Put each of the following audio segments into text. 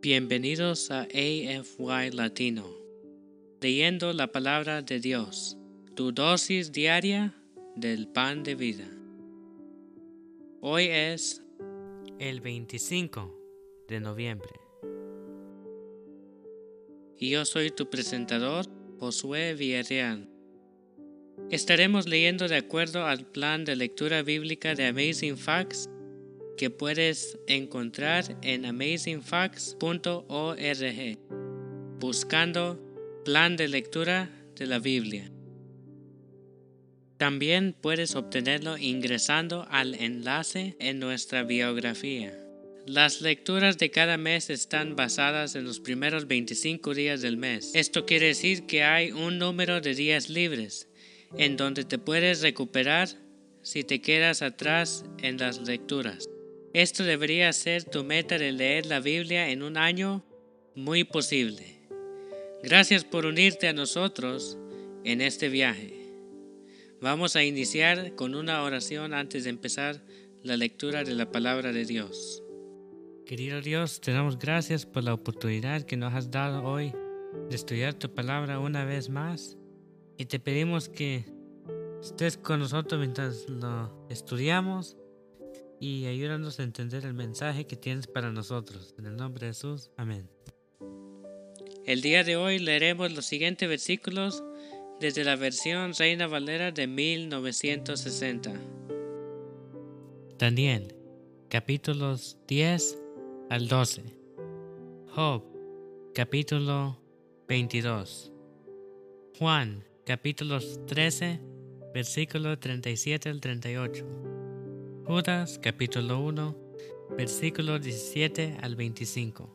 Bienvenidos a AFY Latino, leyendo la palabra de Dios, tu dosis diaria del pan de vida. Hoy es el 25 de noviembre. Y yo soy tu presentador, Josué Villarreal. Estaremos leyendo de acuerdo al plan de lectura bíblica de Amazing Facts que puedes encontrar en amazingfacts.org buscando plan de lectura de la Biblia. También puedes obtenerlo ingresando al enlace en nuestra biografía. Las lecturas de cada mes están basadas en los primeros 25 días del mes. Esto quiere decir que hay un número de días libres en donde te puedes recuperar si te quedas atrás en las lecturas. Esto debería ser tu meta de leer la Biblia en un año muy posible. Gracias por unirte a nosotros en este viaje. Vamos a iniciar con una oración antes de empezar la lectura de la palabra de Dios. Querido Dios, te damos gracias por la oportunidad que nos has dado hoy de estudiar tu palabra una vez más y te pedimos que estés con nosotros mientras lo estudiamos y ayúdanos a entender el mensaje que tienes para nosotros. En el nombre de Jesús, amén. El día de hoy leeremos los siguientes versículos desde la versión Reina Valera de 1960. Daniel, capítulos 10 al 12. Job, capítulo 22. Juan, capítulos 13, versículo 37 al 38. Judas capítulo 1, versículo 17 al 25.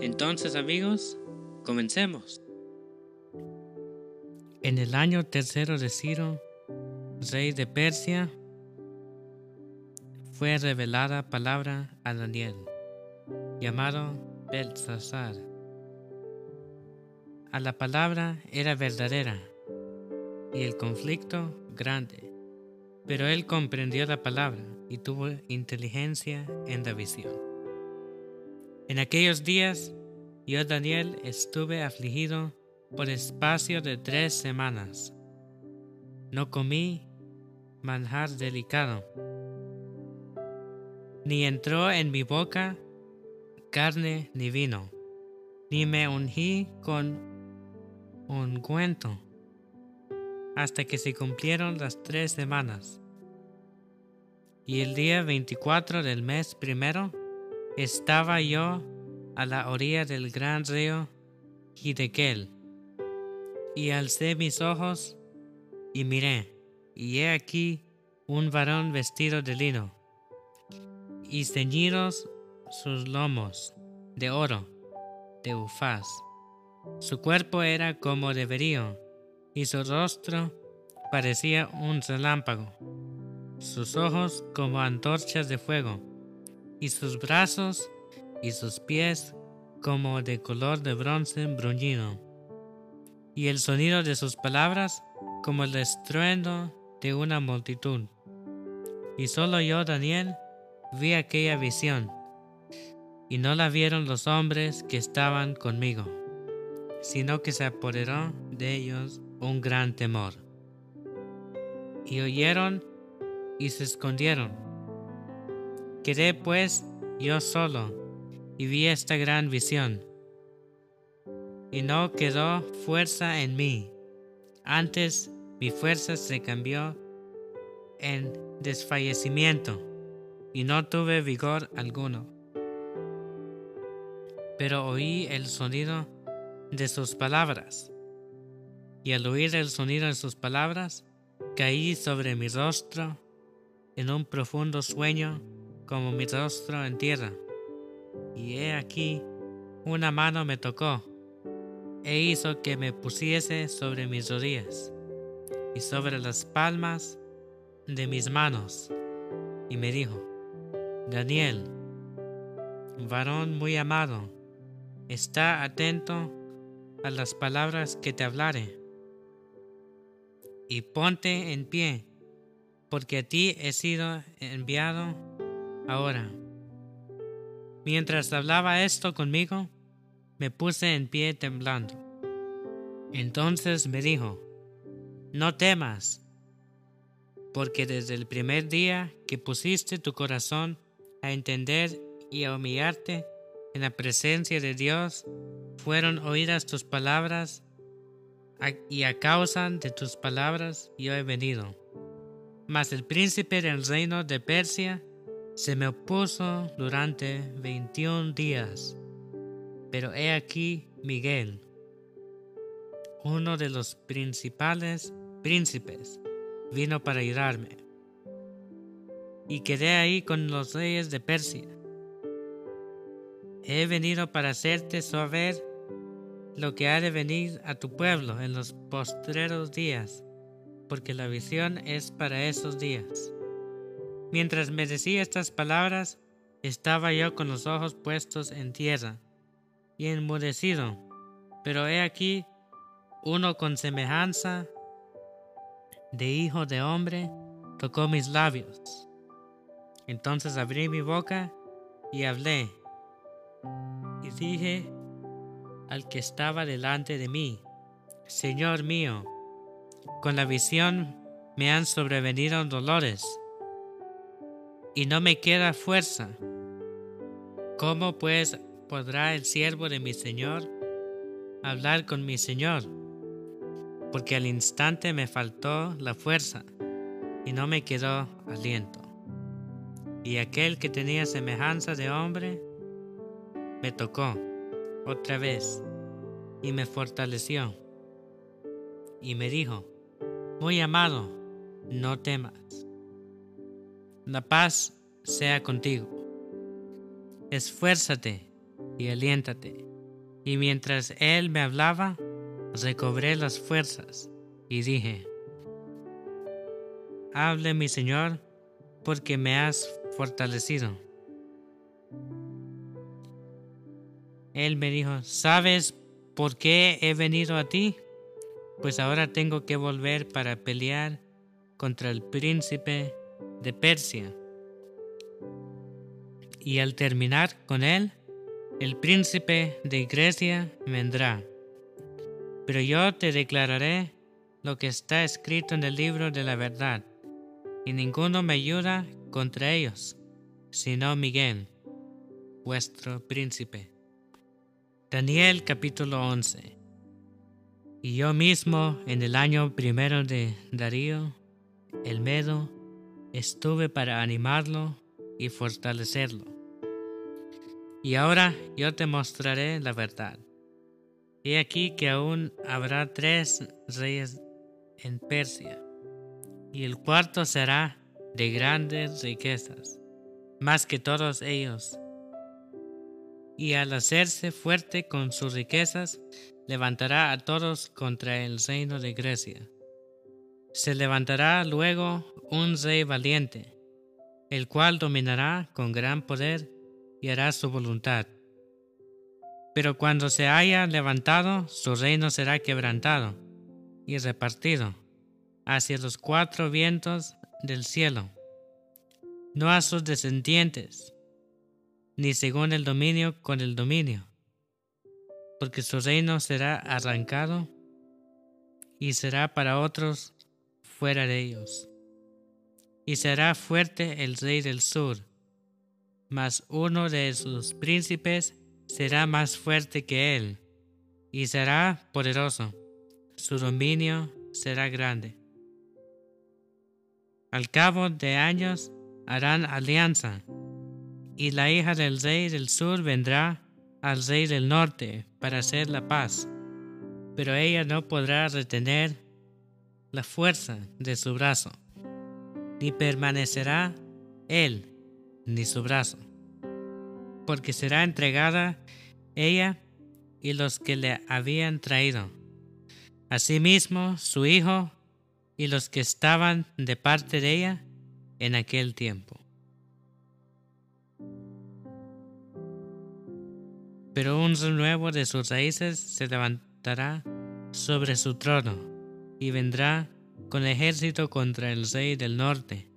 Entonces amigos, comencemos. En el año tercero de Ciro, rey de Persia, fue revelada palabra a Daniel, llamado Belsasar. A la palabra era verdadera y el conflicto grande. Pero él comprendió la palabra y tuvo inteligencia en la visión. En aquellos días, yo, Daniel, estuve afligido por espacio de tres semanas. No comí manjar delicado, ni entró en mi boca carne ni vino, ni me ungí con ungüento hasta que se cumplieron las tres semanas. Y el día 24 del mes primero estaba yo a la orilla del gran río Hidekel, y alcé mis ojos y miré, y he aquí un varón vestido de lino, y ceñidos sus lomos de oro, de ufaz. Su cuerpo era como de verío, y su rostro parecía un relámpago, sus ojos como antorchas de fuego, y sus brazos y sus pies como de color de bronce bruñido, y el sonido de sus palabras como el estruendo de una multitud. Y solo yo, Daniel, vi aquella visión, y no la vieron los hombres que estaban conmigo, sino que se apoderó de ellos un gran temor. Y oyeron y se escondieron. Quedé pues yo solo y vi esta gran visión. Y no quedó fuerza en mí. Antes mi fuerza se cambió en desfallecimiento y no tuve vigor alguno. Pero oí el sonido de sus palabras y al oír el sonido de sus palabras, caí sobre mi rostro en un profundo sueño como mi rostro en tierra. Y he aquí, una mano me tocó e hizo que me pusiese sobre mis rodillas y sobre las palmas de mis manos. Y me dijo, Daniel, varón muy amado, está atento a las palabras que te hablaré y ponte en pie, porque a ti he sido enviado ahora. Mientras hablaba esto conmigo, me puse en pie temblando. Entonces me dijo, no temas, porque desde el primer día que pusiste tu corazón a entender y a humillarte en la presencia de Dios, fueron oídas tus palabras y a causa de tus palabras yo he venido. Mas el príncipe del reino de Persia se me opuso durante veintiún días. Pero he aquí Miguel, uno de los principales príncipes, vino para ayudarme. Y quedé ahí con los reyes de Persia. He venido para hacerte saber lo que ha de venir a tu pueblo en los postreros días, porque la visión es para esos días. Mientras me decía estas palabras, estaba yo con los ojos puestos en tierra y enmudecido, pero he aquí uno con semejanza de hijo de hombre tocó mis labios. Entonces abrí mi boca y hablé, y dije al que estaba delante de mí, Señor mío, con la visión me han sobrevenido dolores, y no me queda fuerza. ¿Cómo pues podrá el siervo de mi Señor hablar con mi Señor? Porque al instante me faltó la fuerza y no me quedó aliento. Y aquel que tenía semejanza de hombre me tocó otra vez y me fortaleció. Y me dijo, muy amado, no temas. La paz sea contigo. Esfuérzate y aliéntate. Y mientras él me hablaba, recobré las fuerzas y dije, Hable mi Señor, porque me has fortalecido. Él me dijo, ¿sabes por qué he venido a ti? Pues ahora tengo que volver para pelear contra el príncipe de Persia. Y al terminar con él, el príncipe de Grecia vendrá. Pero yo te declararé lo que está escrito en el libro de la verdad, y ninguno me ayuda contra ellos, sino Miguel, vuestro príncipe. Daniel capítulo 11 Y yo mismo en el año primero de Darío, el Medo, estuve para animarlo y fortalecerlo. Y ahora yo te mostraré la verdad. He aquí que aún habrá tres reyes en Persia, y el cuarto será de grandes riquezas, más que todos ellos y al hacerse fuerte con sus riquezas, levantará a todos contra el reino de Grecia. Se levantará luego un rey valiente, el cual dominará con gran poder y hará su voluntad. Pero cuando se haya levantado, su reino será quebrantado y repartido hacia los cuatro vientos del cielo, no a sus descendientes, ni según el dominio con el dominio, porque su reino será arrancado y será para otros fuera de ellos. Y será fuerte el rey del sur, mas uno de sus príncipes será más fuerte que él, y será poderoso, su dominio será grande. Al cabo de años harán alianza y la hija del rey del sur vendrá al rey del norte para hacer la paz, pero ella no podrá retener la fuerza de su brazo, ni permanecerá él ni su brazo, porque será entregada ella y los que le habían traído, asimismo su hijo y los que estaban de parte de ella en aquel tiempo. Pero un nuevo de sus raíces se levantará sobre su trono y vendrá con ejército contra el rey del norte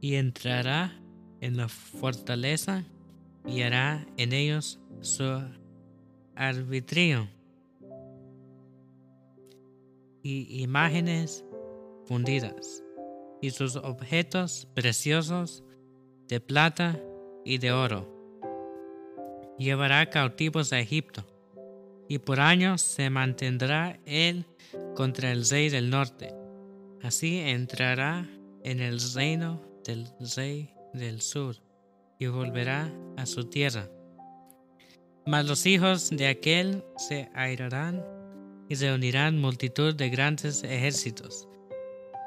y entrará en la fortaleza y hará en ellos su arbitrio y imágenes fundidas y sus objetos preciosos de plata y de oro. Llevará cautivos a Egipto y por años se mantendrá él contra el rey del norte. Así entrará en el reino del rey del sur y volverá a su tierra. Mas los hijos de aquel se airarán y reunirán multitud de grandes ejércitos,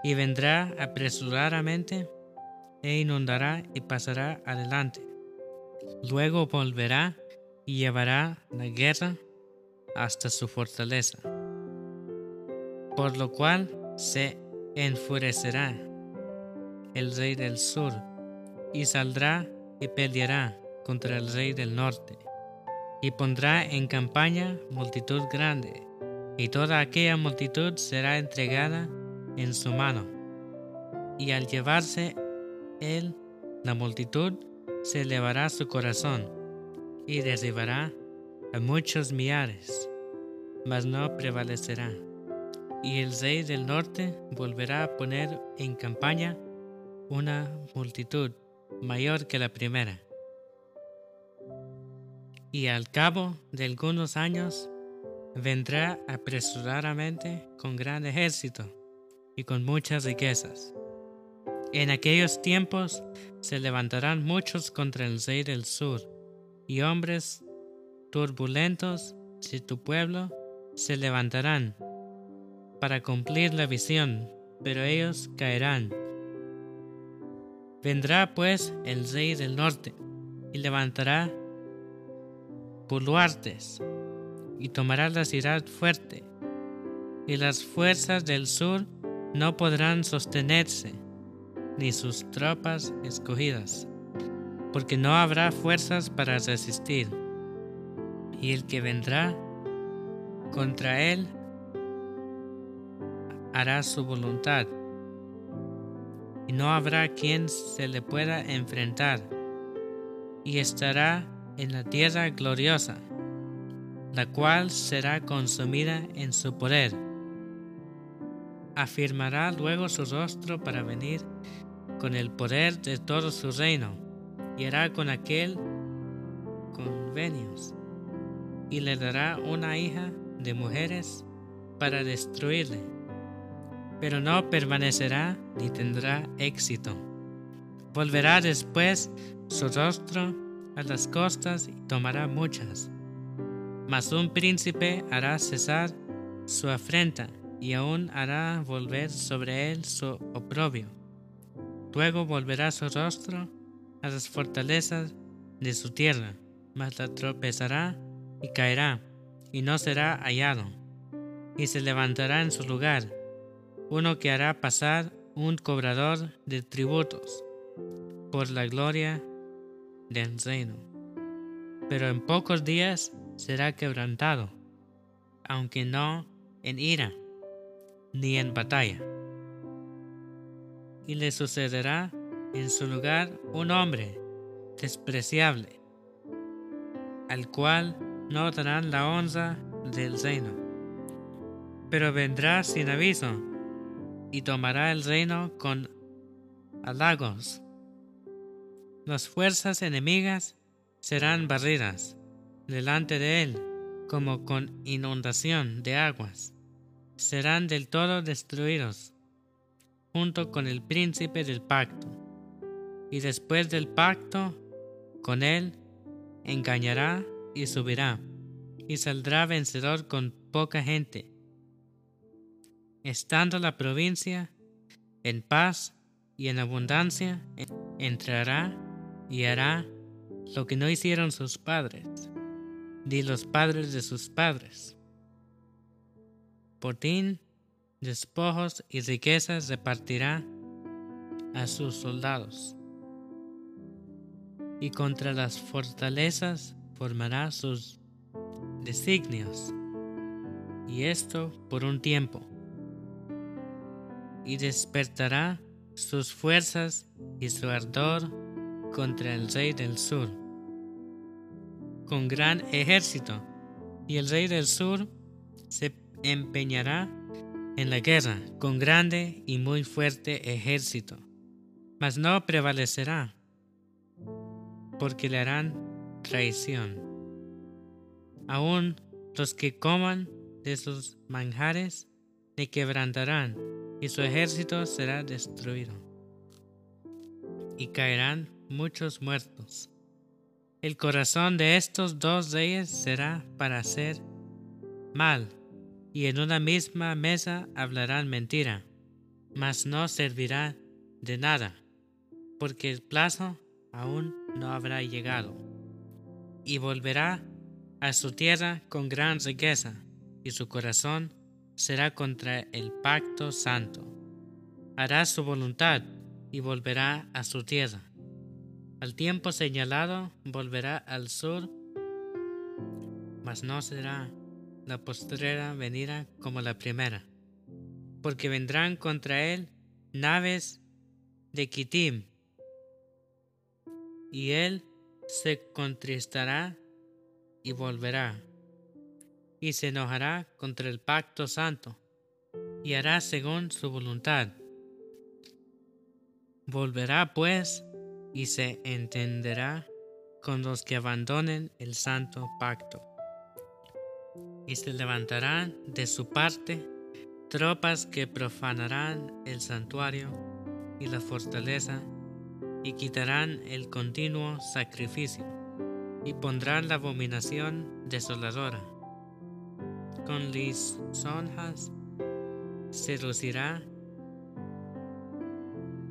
y vendrá apresuradamente e inundará y pasará adelante. Luego volverá y llevará la guerra hasta su fortaleza, por lo cual se enfurecerá el rey del sur y saldrá y peleará contra el rey del norte y pondrá en campaña multitud grande, y toda aquella multitud será entregada en su mano. Y al llevarse él la multitud, se elevará su corazón, y derribará a muchos millares, mas no prevalecerá. Y el rey del norte volverá a poner en campaña una multitud mayor que la primera y al cabo de algunos años vendrá apresuradamente con gran ejército y con muchas riquezas. En aquellos tiempos se levantarán muchos contra el rey del sur, y hombres turbulentos de tu pueblo se levantarán para cumplir la visión, pero ellos caerán. Vendrá pues el rey del norte y levantará puluartes y tomará la ciudad fuerte, y las fuerzas del sur no podrán sostenerse, ni sus tropas escogidas, porque no habrá fuerzas para resistir, y el que vendrá contra él hará su voluntad, y no habrá quien se le pueda enfrentar, y estará en la tierra gloriosa, la cual será consumida en su poder. Afirmará luego su rostro para venir con el poder de todo su reino, y hará con aquel convenios, y le dará una hija de mujeres para destruirle, pero no permanecerá ni tendrá éxito. Volverá después su rostro a las costas y tomará muchas. Mas un príncipe hará cesar su afrenta y aún hará volver sobre él su oprobio. Luego volverá su rostro a las fortalezas de su tierra, mas la tropezará y caerá, y no será hallado. Y se levantará en su lugar uno que hará pasar un cobrador de tributos por la gloria del reino. Pero en pocos días será quebrantado, aunque no en ira ni en batalla. Y le sucederá en su lugar un hombre despreciable, al cual no darán la honra del reino. Pero vendrá sin aviso y tomará el reino con halagos las fuerzas enemigas serán barridas delante de él como con inundación de aguas. Serán del todo destruidos junto con el príncipe del pacto. Y después del pacto con él engañará y subirá y saldrá vencedor con poca gente. Estando la provincia en paz y en abundancia, entrará y hará lo que no hicieron sus padres, ni los padres de sus padres. Botín, despojos y riquezas repartirá a sus soldados, y contra las fortalezas formará sus designios, y esto por un tiempo, y despertará sus fuerzas y su ardor contra el rey del sur con gran ejército, y el rey del sur se empeñará en la guerra con grande y muy fuerte ejército, mas no prevalecerá, porque le harán traición. Aún los que coman de sus manjares le quebrantarán, y su ejército será destruido, y caerán muchos muertos. El corazón de estos dos reyes será para hacer mal, y en una misma mesa hablarán mentira, mas no servirá de nada, porque el plazo aún no habrá llegado. Y volverá a su tierra con gran riqueza, y su corazón será contra el pacto santo. Hará su voluntad y volverá a su tierra al tiempo señalado volverá al sur, mas no será la postrera venida como la primera, porque vendrán contra él naves de Kitim, y él se contristará y volverá, y se enojará contra el pacto santo, y hará según su voluntad. Volverá pues y se entenderá con los que abandonen el santo pacto. Y se levantarán de su parte tropas que profanarán el santuario y la fortaleza y quitarán el continuo sacrificio y pondrán la abominación desoladora. Con lisonjas seducirá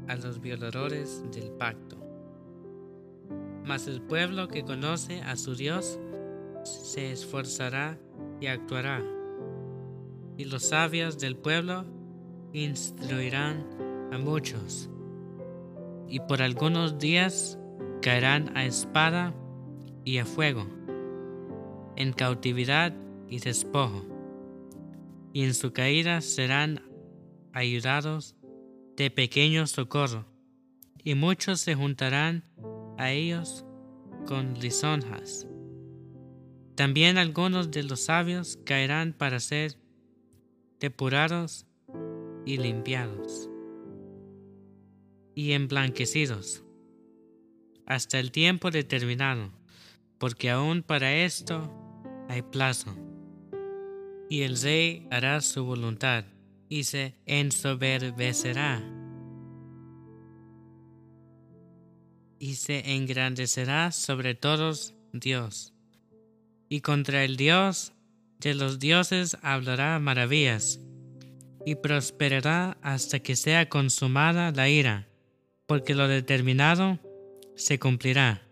a los violadores del pacto mas el pueblo que conoce a su Dios se esforzará y actuará. Y los sabios del pueblo instruirán a muchos. Y por algunos días caerán a espada y a fuego, en cautividad y despojo. Y en su caída serán ayudados de pequeño socorro, y muchos se juntarán a ellos con lisonjas. También algunos de los sabios caerán para ser depurados y limpiados y emblanquecidos hasta el tiempo determinado, porque aún para esto hay plazo. Y el rey hará su voluntad y se ensoberbecerá y se engrandecerá sobre todos Dios. Y contra el Dios de los dioses hablará maravillas, y prosperará hasta que sea consumada la ira, porque lo determinado se cumplirá.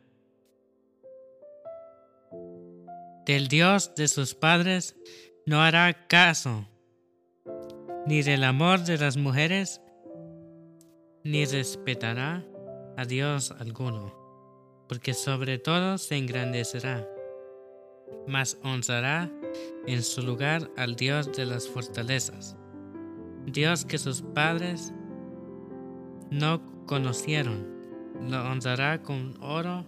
Del Dios de sus padres no hará caso, ni del amor de las mujeres, ni respetará a Dios alguno, porque sobre todo se engrandecerá, mas honrará en su lugar al Dios de las fortalezas, Dios que sus padres no conocieron, lo honrará con oro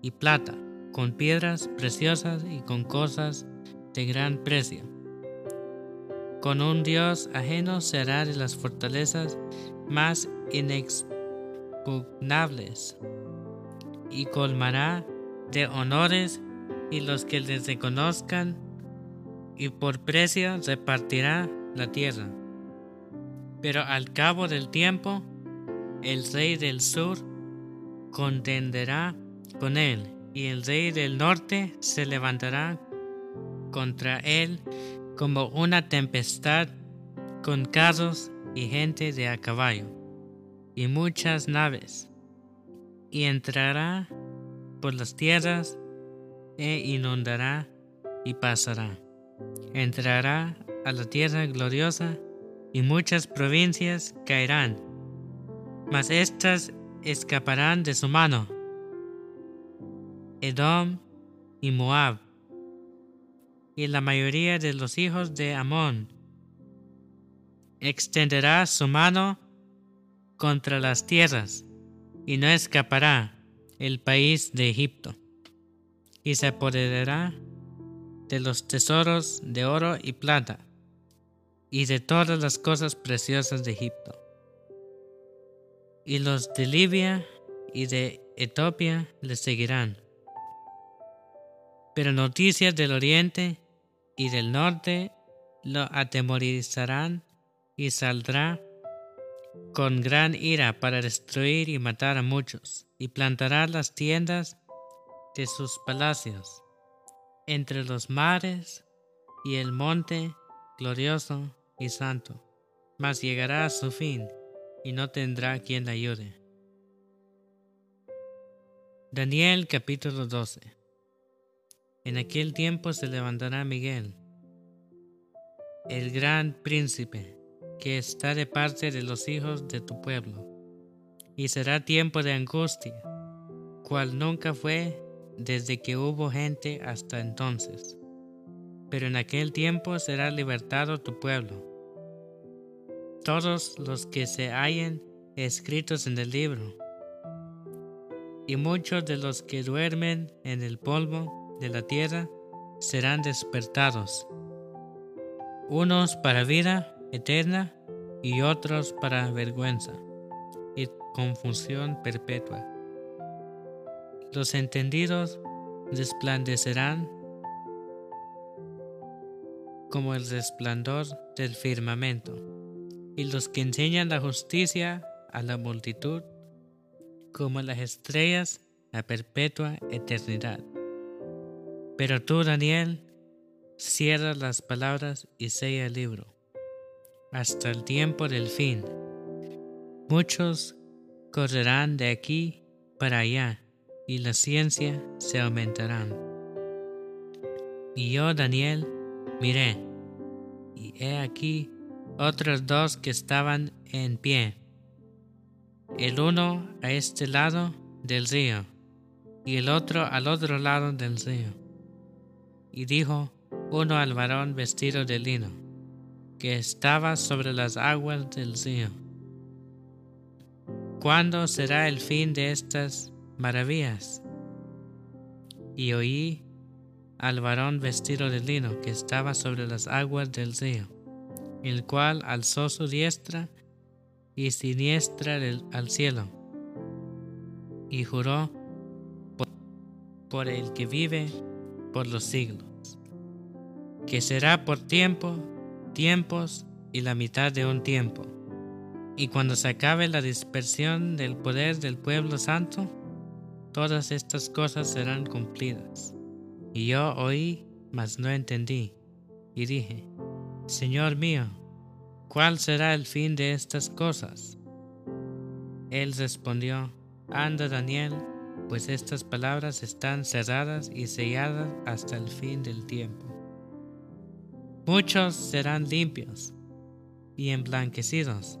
y plata, con piedras preciosas y con cosas de gran precio. Con un Dios ajeno será de las fortalezas más inexplicable y colmará de honores y los que les reconozcan y por precio repartirá la tierra. Pero al cabo del tiempo, el rey del sur contenderá con él y el rey del norte se levantará contra él como una tempestad con carros y gente de a caballo y muchas naves, y entrará por las tierras e inundará y pasará. Entrará a la tierra gloriosa y muchas provincias caerán, mas éstas escaparán de su mano. Edom y Moab, y la mayoría de los hijos de Amón. Extenderá su mano contra las tierras, y no escapará, el país de Egipto, y se apoderará de los tesoros de oro y plata, y de todas las cosas preciosas de Egipto. Y los de Libia y de Etiopía le seguirán. Pero noticias del oriente y del norte lo atemorizarán y saldrá con gran ira para destruir y matar a muchos, y plantará las tiendas de sus palacios entre los mares y el monte glorioso y santo, mas llegará a su fin y no tendrá quien le ayude. Daniel capítulo 12 En aquel tiempo se levantará Miguel, el gran príncipe, que está de parte de los hijos de tu pueblo, y será tiempo de angustia, cual nunca fue desde que hubo gente hasta entonces. Pero en aquel tiempo será libertado tu pueblo. Todos los que se hallen escritos en el libro, y muchos de los que duermen en el polvo de la tierra serán despertados, unos para vida eterna y otros para vergüenza y confusión perpetua. Los entendidos resplandecerán como el resplandor del firmamento, y los que enseñan la justicia a la multitud como las estrellas a perpetua eternidad. Pero tú, Daniel, cierra las palabras y sella el libro, hasta el tiempo del fin. Muchos correrán de aquí para allá y la ciencia se aumentarán. Y yo, Daniel, miré, y he aquí otros dos que estaban en pie, el uno a este lado del río, y el otro al otro lado del río. Y dijo uno al varón vestido de lino, que estaba sobre las aguas del río. ¿Cuándo será el fin de estas maravillas. Y oí al varón vestido de lino que estaba sobre las aguas del río, el cual alzó su diestra y siniestra al cielo, y juró por el que vive por los siglos, que será por tiempo, tiempos y la mitad de un tiempo. Y cuando se acabe la dispersión del poder del pueblo santo, todas estas cosas serán cumplidas. Y yo oí, mas no entendí, y dije, Señor mío, ¿cuál será el fin de estas cosas? Él respondió, Anda Daniel, pues estas palabras están cerradas y selladas hasta el fin del tiempo. Muchos serán limpios y emblanquecidos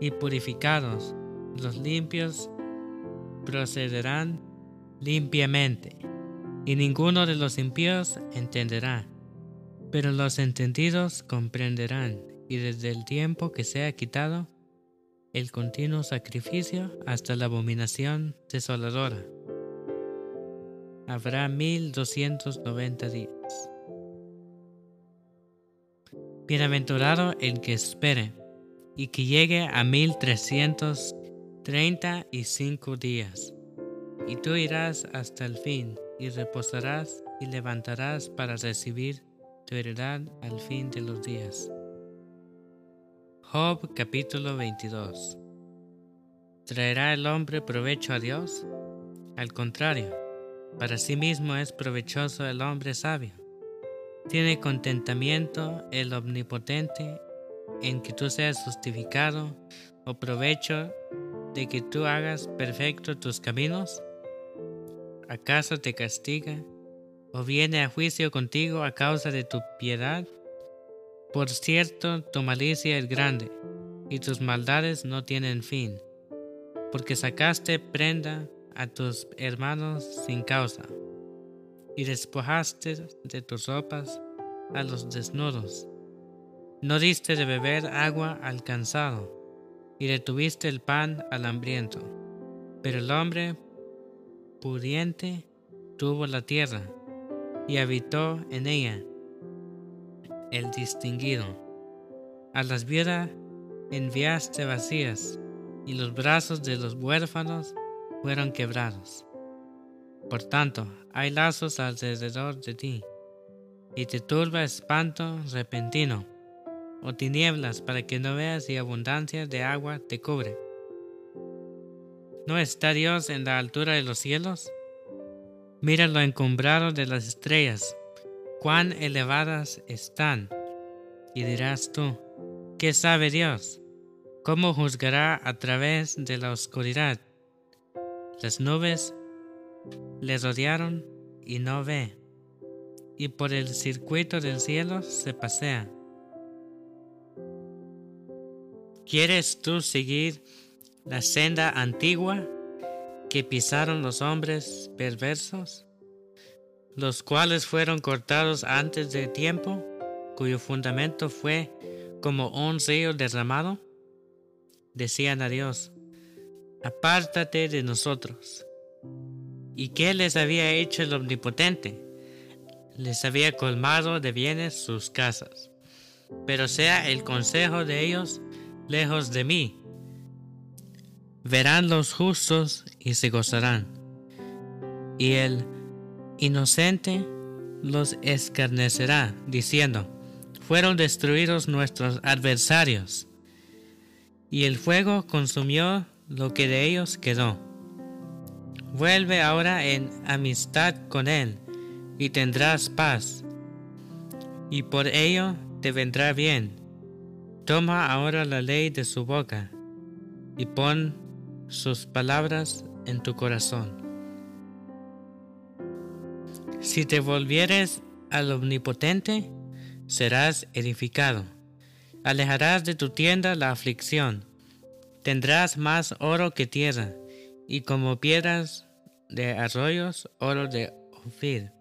y purificados, los limpios procederán limpiamente, y ninguno de los impíos entenderá, pero los entendidos comprenderán, y desde el tiempo que sea quitado el continuo sacrificio hasta la abominación desoladora. Habrá mil doscientos noventa días. Bienaventurado el que espere y que llegue a mil trescientos treinta y cinco días. Y tú irás hasta el fin, y reposarás y levantarás para recibir tu heredad al fin de los días. Job capítulo 22 ¿Traerá el hombre provecho a Dios? Al contrario, para sí mismo es provechoso el hombre sabio. Tiene contentamiento el omnipotente en que tú seas justificado o provecho de que tú hagas perfecto tus caminos? ¿Acaso te castiga o viene a juicio contigo a causa de tu piedad? Por cierto, tu malicia es grande y tus maldades no tienen fin, porque sacaste prenda a tus hermanos sin causa y despojaste de tus ropas a los desnudos. No diste de beber agua al cansado y detuviste el pan al hambriento. Pero el hombre pudiente tuvo la tierra y habitó en ella el distinguido. A las viudas enviaste vacías y los brazos de los huérfanos fueron quebrados. Por tanto, hay lazos alrededor de ti y te turba espanto repentino o tinieblas para que no veas y abundancia de agua te cubre. ¿No está Dios en la altura de los cielos? Mira lo encumbrado de las estrellas, cuán elevadas están. Y dirás tú, ¿qué sabe Dios? ¿Cómo juzgará a través de la oscuridad? Las nubes le rodearon y no ve, y por el circuito del cielo se pasea. ¿Quieres tú seguir la senda antigua que pisaron los hombres perversos, los cuales fueron cortados antes de tiempo, cuyo fundamento fue como un río derramado? Decían a Dios, apártate de nosotros. ¿Y qué les había hecho el Omnipotente? Les había colmado de bienes sus casas. Pero sea el consejo de ellos lejos de mí, verán los justos y se gozarán, y el inocente los escarnecerá, diciendo, fueron destruidos nuestros adversarios, y el fuego consumió lo que de ellos quedó. Vuelve ahora en amistad con él, y tendrás paz, y por ello te vendrá bien. Toma ahora la ley de su boca, y pon sus palabras en tu corazón. Si te volvieres al Omnipotente, serás edificado. Alejarás de tu tienda la aflicción. Tendrás más oro que tierra, y como piedras de arroyos, oro de Ofir.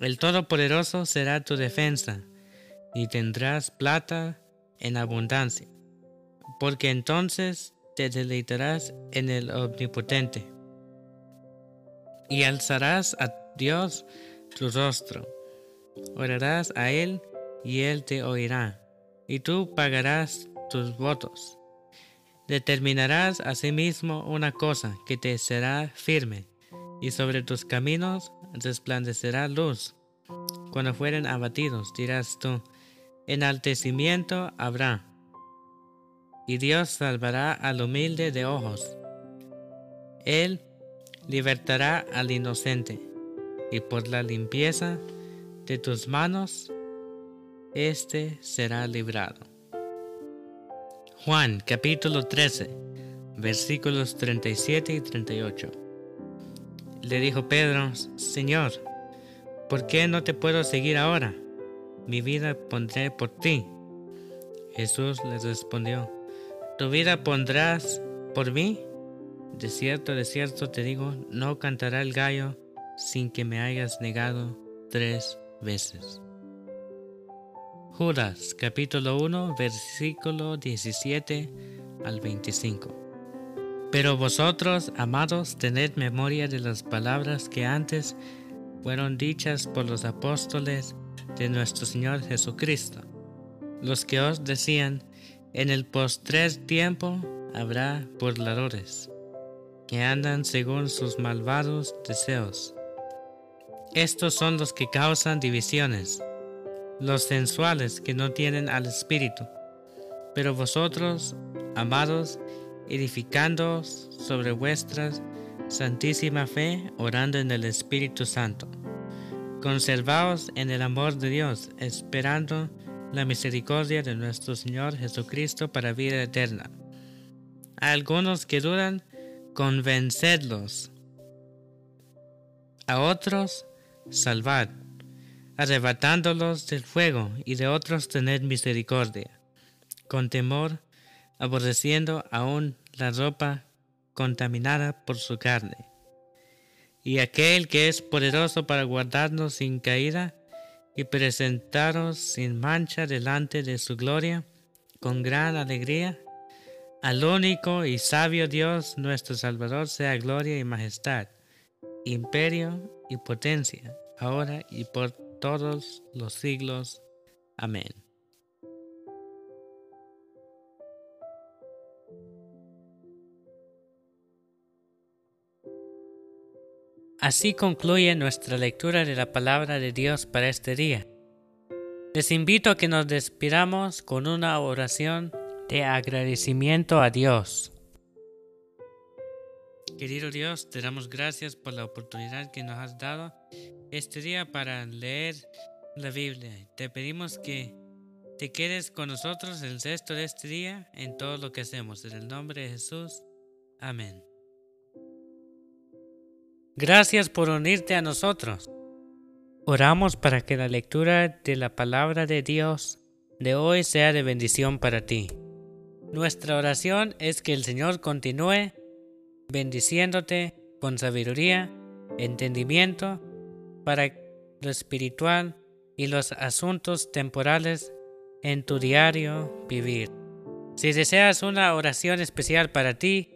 El Todopoderoso será tu defensa, y tendrás plata en abundancia, porque entonces te deleitarás en el Omnipotente y alzarás a Dios tu rostro. Orarás a Él y Él te oirá, y tú pagarás tus votos. Determinarás asimismo una cosa que te será firme, y sobre tus caminos resplandecerá luz. Cuando fueren abatidos, dirás tú, enaltecimiento habrá y Dios salvará al humilde de ojos. Él libertará al inocente, y por la limpieza de tus manos, éste será librado. Juan capítulo 13, versículos 37 y 38. Le dijo Pedro, Señor, ¿por qué no te puedo seguir ahora? Mi vida pondré por ti. Jesús le respondió, tu vida pondrás por mí. De cierto, de cierto te digo, no cantará el gallo sin que me hayas negado tres veces. Judas capítulo 1 versículo 17 al 25. Pero vosotros, amados, tened memoria de las palabras que antes fueron dichas por los apóstoles de nuestro Señor Jesucristo, los que os decían, en el postrer tiempo habrá burladores que andan según sus malvados deseos. Estos son los que causan divisiones, los sensuales que no tienen al Espíritu. Pero vosotros, amados, edificándoos sobre vuestra santísima fe, orando en el Espíritu Santo. Conservaos en el amor de Dios, esperando la misericordia de nuestro Señor Jesucristo para vida eterna. A algunos que dudan, convencedlos. A otros, salvad, arrebatándolos del fuego, y de otros tened misericordia, con temor, aborreciendo aún la ropa contaminada por su carne. Y aquel que es poderoso para guardarnos sin caída, y presentaros sin mancha delante de su gloria con gran alegría. Al único y sabio Dios nuestro Salvador sea gloria y majestad, imperio y potencia, ahora y por todos los siglos. Amén. Así concluye nuestra lectura de la palabra de Dios para este día. Les invito a que nos despidamos con una oración de agradecimiento a Dios. Querido Dios, te damos gracias por la oportunidad que nos has dado este día para leer la Biblia. Te pedimos que te quedes con nosotros el resto de este día en todo lo que hacemos. En el nombre de Jesús. Amén. Gracias por unirte a nosotros. Oramos para que la lectura de la palabra de Dios de hoy sea de bendición para ti. Nuestra oración es que el Señor continúe bendiciéndote con sabiduría, entendimiento, para lo espiritual y los asuntos temporales en tu diario vivir. Si deseas una oración especial para ti,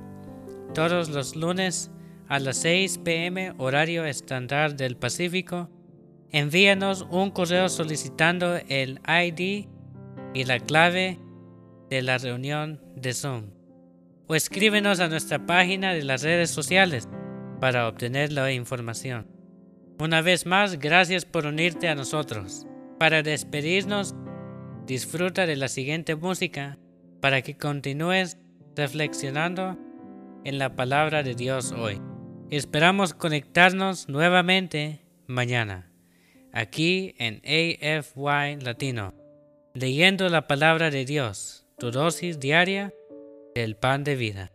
todos los lunes a las 6 pm horario estándar del Pacífico, envíanos un correo solicitando el ID y la clave de la reunión de Zoom o escríbenos a nuestra página de las redes sociales para obtener la información. Una vez más, gracias por unirte a nosotros. Para despedirnos, disfruta de la siguiente música para que continúes reflexionando en la palabra de Dios hoy. Esperamos conectarnos nuevamente mañana, aquí en AFY Latino, leyendo la palabra de Dios tu dosis diaria del pan de vida.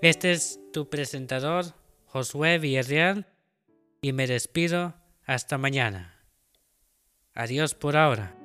Este es tu presentador, Josué Villarreal, y me despido hasta mañana. Adiós por ahora.